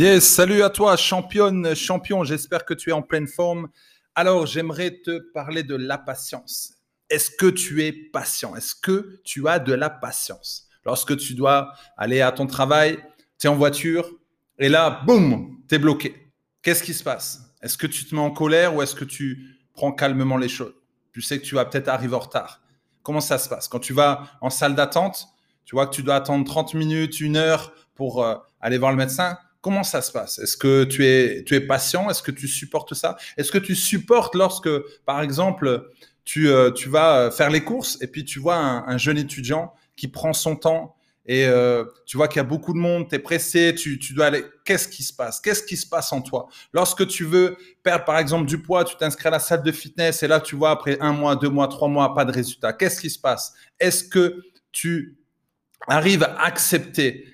Yes, salut à toi, championne, champion. J'espère que tu es en pleine forme. Alors, j'aimerais te parler de la patience. Est-ce que tu es patient? Est-ce que tu as de la patience? Lorsque tu dois aller à ton travail, tu es en voiture et là, boum, tu es bloqué. Qu'est-ce qui se passe? Est-ce que tu te mets en colère ou est-ce que tu prends calmement les choses? Tu sais que tu vas peut-être arriver en retard. Comment ça se passe? Quand tu vas en salle d'attente, tu vois que tu dois attendre 30 minutes, une heure pour euh, aller voir le médecin. Comment ça se passe? Est-ce que tu es, patient? Est-ce que tu supportes ça? Est-ce que tu supportes lorsque, par exemple, tu, euh, vas faire les courses et puis tu vois un, jeune étudiant qui prend son temps et euh, tu vois qu'il y a beaucoup de monde, tu es pressé, tu, tu dois aller. Qu'est-ce qui se passe? Qu'est-ce qui se passe en toi? Lorsque tu veux perdre, par exemple, du poids, tu t'inscris à la salle de fitness et là, tu vois, après un mois, deux mois, trois mois, pas de résultat. Qu'est-ce qui se passe? Est-ce que tu arrives à accepter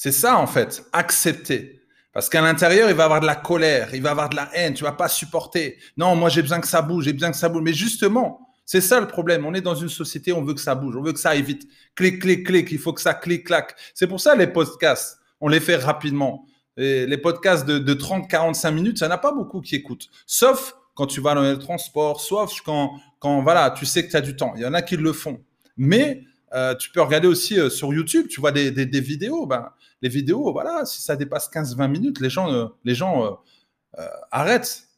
c'est ça, en fait, accepter. Parce qu'à l'intérieur, il va avoir de la colère, il va avoir de la haine, tu vas pas supporter. Non, moi, j'ai besoin que ça bouge, j'ai besoin que ça bouge. Mais justement, c'est ça le problème. On est dans une société, on veut que ça bouge, on veut que ça aille vite. Clic, clic, clic, il faut que ça clique, clac. C'est pour ça les podcasts, on les fait rapidement. les podcasts de, de 30, 45 minutes, ça n'a pas beaucoup qui écoutent. Sauf quand tu vas dans le transport, sauf quand, quand voilà, tu sais que tu as du temps. Il y en a qui le font. Mais euh, tu peux regarder aussi euh, sur YouTube, tu vois des, des, vidéos. Ben, les vidéos, voilà, si ça dépasse 15-20 minutes, les gens, euh, les gens arrêtent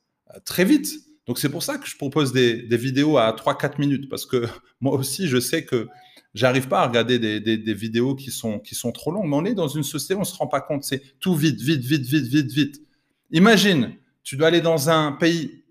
très vite. Donc c'est pour ça que je propose des, des vidéos à 3-4 minutes, parce que moi aussi, je sais que j'arrive pas à regarder des, vidéos qui sont, qui sont trop longues. Mais on est dans une société, on se rend pas compte, c'est tout vite, vite, vite, vite, vite, vite. Imagine, tu dois aller dans un pays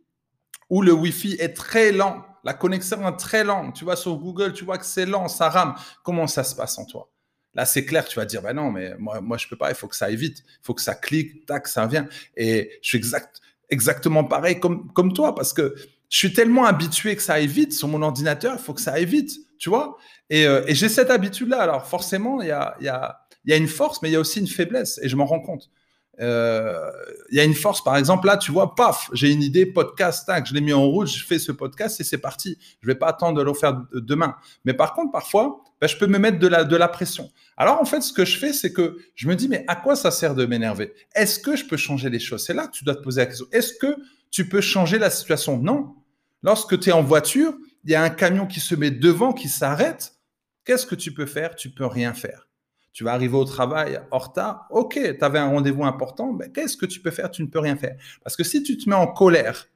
où le Wi-Fi est très lent la connexion est très lente. Tu vas sur Google, tu vois que c'est lent, ça rame. Comment ça se passe en toi? Là, c'est clair, tu vas dire, ben non, mais moi, moi je peux pas, il faut que ça aille vite, il faut que ça clique, tac, ça vient. Et je suis exact, exactement pareil comme, comme toi, parce que je suis tellement habitué que ça aille vite sur mon ordinateur, il faut que ça aille vite, tu vois? Et, euh, et j'ai cette habitude-là. Alors forcément, il y a, y, a, y a une force, mais il y a aussi une faiblesse, et je m'en rends compte. Euh, il y a une force, par exemple, là, tu vois, paf, j'ai une idée, podcast, tac, je l'ai mis en route, je fais ce podcast et c'est parti. Je vais pas attendre de faire demain. Mais par contre, parfois, ben, je peux me mettre de la, de la pression. Alors, en fait, ce que je fais, c'est que je me dis, mais à quoi ça sert de m'énerver? Est-ce que je peux changer les choses? C'est là que tu dois te poser la question. Est-ce que tu peux changer la situation? Non. Lorsque tu es en voiture, il y a un camion qui se met devant, qui s'arrête. Qu'est-ce que tu peux faire? Tu peux rien faire. Tu vas arriver au travail en retard. Ok, tu avais un rendez-vous important. Mais qu'est-ce que tu peux faire? Tu ne peux rien faire. Parce que si tu te mets en colère,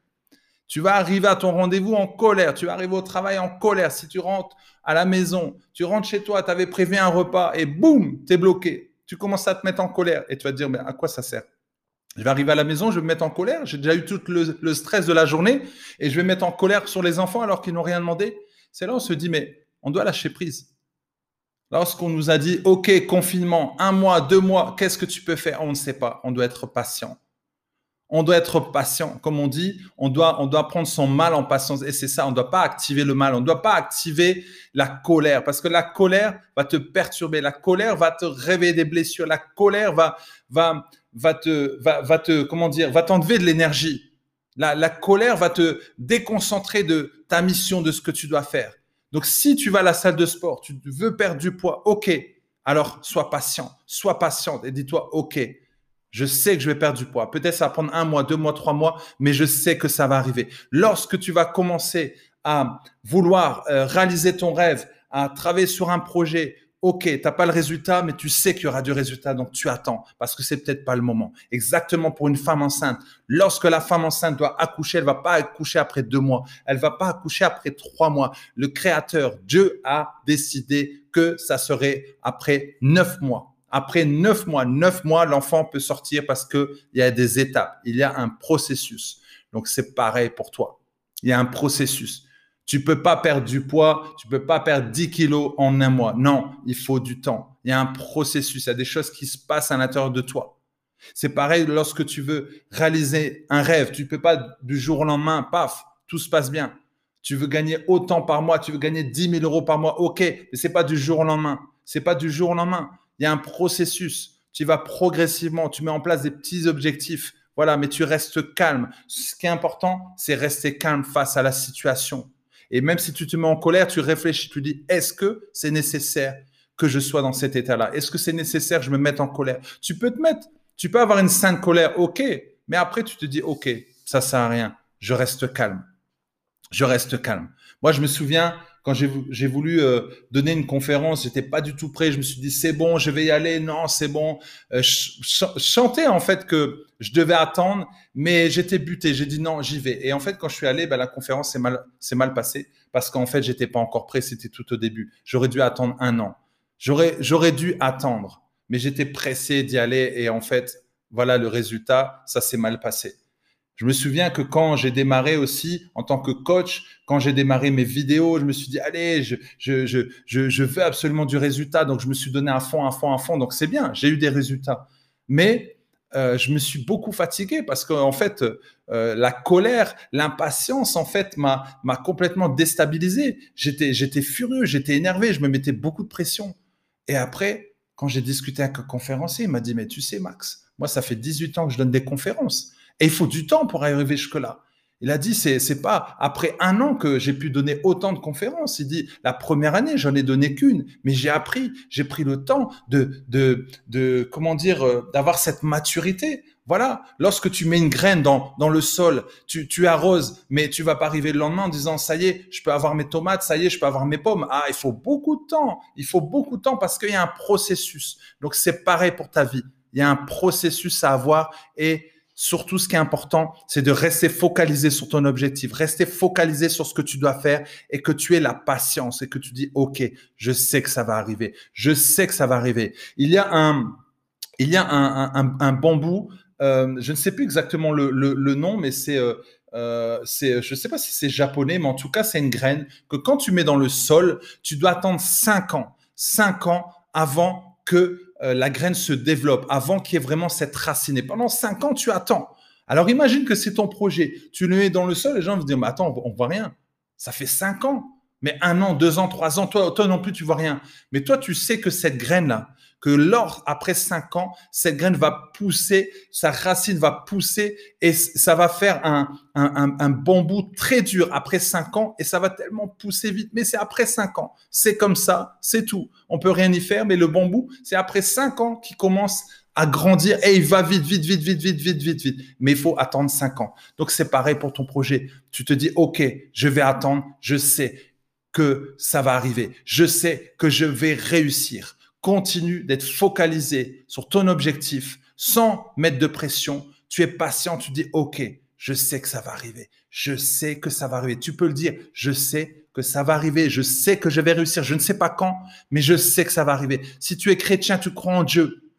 tu vas arriver à ton rendez-vous en colère. Tu vas arriver au travail en colère. Si tu rentres à la maison, tu rentres chez toi, tu avais prévu un repas et boum, tu es bloqué. Tu commences à te mettre en colère et tu vas te dire, mais à quoi ça sert? Je vais arriver à la maison, je vais me mettre en colère. J'ai déjà eu tout le, stress de la journée et je vais me mettre en colère sur les enfants alors qu'ils n'ont rien demandé. C'est là où on se dit, mais on doit lâcher prise. Lorsqu'on nous a dit, OK, confinement, un mois, deux mois, qu'est-ce que tu peux faire? On ne sait pas. On doit être patient. On doit être patient. Comme on dit, on doit, on doit prendre son mal en patience. Et c'est ça, on ne doit pas activer le mal. On ne doit pas activer la colère parce que la colère va te perturber. La colère va te réveiller des blessures. La colère va, te, va, va te, comment dire, va t'enlever de l'énergie. La, la colère va te déconcentrer de ta mission, de ce que tu dois faire. Donc, si tu vas à la salle de sport, tu veux perdre du poids, OK. Alors, sois patient, sois patiente et dis-toi, OK, je sais que je vais perdre du poids. Peut-être ça va prendre un mois, deux mois, trois mois, mais je sais que ça va arriver. Lorsque tu vas commencer à vouloir euh, réaliser ton rêve, à travailler sur un projet, Ok, tu n'as pas le résultat, mais tu sais qu'il y aura du résultat, donc tu attends parce que c'est peut-être pas le moment. Exactement pour une femme enceinte. Lorsque la femme enceinte doit accoucher, elle va pas accoucher après deux mois, elle va pas accoucher après trois mois. Le Créateur, Dieu a décidé que ça serait après neuf mois. Après neuf mois, neuf mois, l'enfant peut sortir parce que il y a des étapes, il y a un processus. Donc c'est pareil pour toi. Il y a un processus. Tu peux pas perdre du poids, tu peux pas perdre 10 kilos en un mois. Non, il faut du temps. Il y a un processus, il y a des choses qui se passent à l'intérieur de toi. C'est pareil lorsque tu veux réaliser un rêve. Tu peux pas du jour au lendemain, paf, tout se passe bien. Tu veux gagner autant par mois, tu veux gagner 10 000 euros par mois, ok, mais c'est pas du jour au lendemain. C'est pas du jour au lendemain. Il y a un processus. Tu vas progressivement, tu mets en place des petits objectifs. Voilà, mais tu restes calme. Ce qui est important, c'est rester calme face à la situation. Et même si tu te mets en colère, tu réfléchis, tu dis, est-ce que c'est nécessaire que je sois dans cet état-là? Est-ce que c'est nécessaire que je me mette en colère? Tu peux te mettre Tu peux avoir une sainte colère, ok, mais après tu te dis, ok, ça sert à rien, je reste calme. Je reste calme. Moi, je me souviens, quand j'ai voulu euh, donner une conférence, j'étais pas du tout prêt. Je me suis dit c'est bon, je vais y aller. Non, c'est bon. Euh, je, chantais en fait que je devais attendre, mais j'étais buté. J'ai dit non, j'y vais. Et en fait, quand je suis allé, ben, la conférence s'est mal, mal passée parce qu'en fait, j'étais pas encore prêt. C'était tout au début. J'aurais dû attendre un an. J'aurais, j'aurais dû attendre, mais j'étais pressé d'y aller. Et en fait, voilà le résultat. Ça s'est mal passé. Je me souviens que quand j'ai démarré aussi en tant que coach, quand j'ai démarré mes vidéos, je me suis dit, allez, je, je, je, je, veux absolument du résultat. Donc, je me suis donné un fond, un fond, un fond. Donc, c'est bien, j'ai eu des résultats. Mais euh, je me suis beaucoup fatigué parce qu'en fait, euh, la colère, l'impatience, en fait, m'a complètement déstabilisé. J'étais furieux, j'étais énervé, je me mettais beaucoup de pression. Et après, quand j'ai discuté avec un conférencier, il m'a dit, mais tu sais, Max, moi, ça fait 18 ans que je donne des conférences. Et il faut du temps pour arriver jusque-là. Il a dit, c'est, c'est pas après un an que j'ai pu donner autant de conférences. Il dit, la première année, j'en ai donné qu'une, mais j'ai appris, j'ai pris le temps de, de, de, comment dire, euh, d'avoir cette maturité. Voilà. Lorsque tu mets une graine dans, dans le sol, tu, tu arroses, mais tu vas pas arriver le lendemain en disant, ça y est, je peux avoir mes tomates, ça y est, je peux avoir mes pommes. Ah, il faut beaucoup de temps. Il faut beaucoup de temps parce qu'il y a un processus. Donc, c'est pareil pour ta vie. Il y a un processus à avoir et Surtout, ce qui est important, c'est de rester focalisé sur ton objectif, rester focalisé sur ce que tu dois faire et que tu aies la patience et que tu dis, OK, je sais que ça va arriver. Je sais que ça va arriver. Il y a un, bambou, euh, je ne sais plus exactement le, nom, mais c'est, euh, euh, c'est, je ne sais pas si c'est japonais, mais en tout cas, c'est une graine que quand tu mets dans le sol, tu dois attendre cinq ans, cinq ans avant que euh, la graine se développe, avant qu'il y ait vraiment cette racine. Pendant cinq ans, tu attends. Alors imagine que c'est ton projet. Tu le mets dans le sol, les gens vont dire, mais attends, on voit rien. Ça fait cinq ans. Mais un an, deux ans, trois ans, toi, toi non plus, tu vois rien. Mais toi, tu sais que cette graine-là, que lors, après cinq ans, cette graine va pousser, sa racine va pousser et ça va faire un, un, un, bambou très dur après cinq ans et ça va tellement pousser vite. Mais c'est après cinq ans. C'est comme ça, c'est tout. On peut rien y faire, mais le bambou, c'est après cinq ans qu'il commence à grandir et il va vite, vite, vite, vite, vite, vite, vite, vite. Mais il faut attendre cinq ans. Donc c'est pareil pour ton projet. Tu te dis, OK, je vais attendre, je sais que ça va arriver. Je sais que je vais réussir continue d'être focalisé sur ton objectif sans mettre de pression. Tu es patient, tu dis, OK, je sais que ça va arriver. Je sais que ça va arriver. Tu peux le dire, je sais que ça va arriver. Je sais que je vais réussir. Je ne sais pas quand, mais je sais que ça va arriver. Si tu es chrétien, tu crois en Dieu.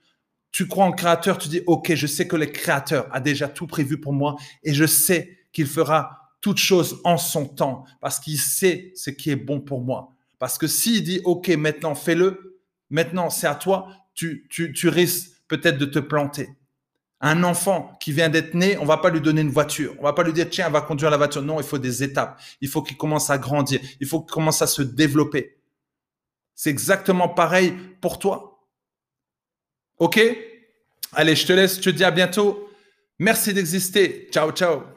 Tu crois en créateur, tu dis, OK, je sais que le créateur a déjà tout prévu pour moi et je sais qu'il fera toute chose en son temps parce qu'il sait ce qui est bon pour moi. Parce que s'il dit, OK, maintenant fais-le, Maintenant, c'est à toi, tu, tu, risques peut-être de te planter. Un enfant qui vient d'être né, on va pas lui donner une voiture. On va pas lui dire, tiens, va conduire la voiture. Non, il faut des étapes. Il faut qu'il commence à grandir. Il faut qu'il commence à se développer. C'est exactement pareil pour toi. OK? Allez, je te laisse. Je te dis à bientôt. Merci d'exister. Ciao, ciao.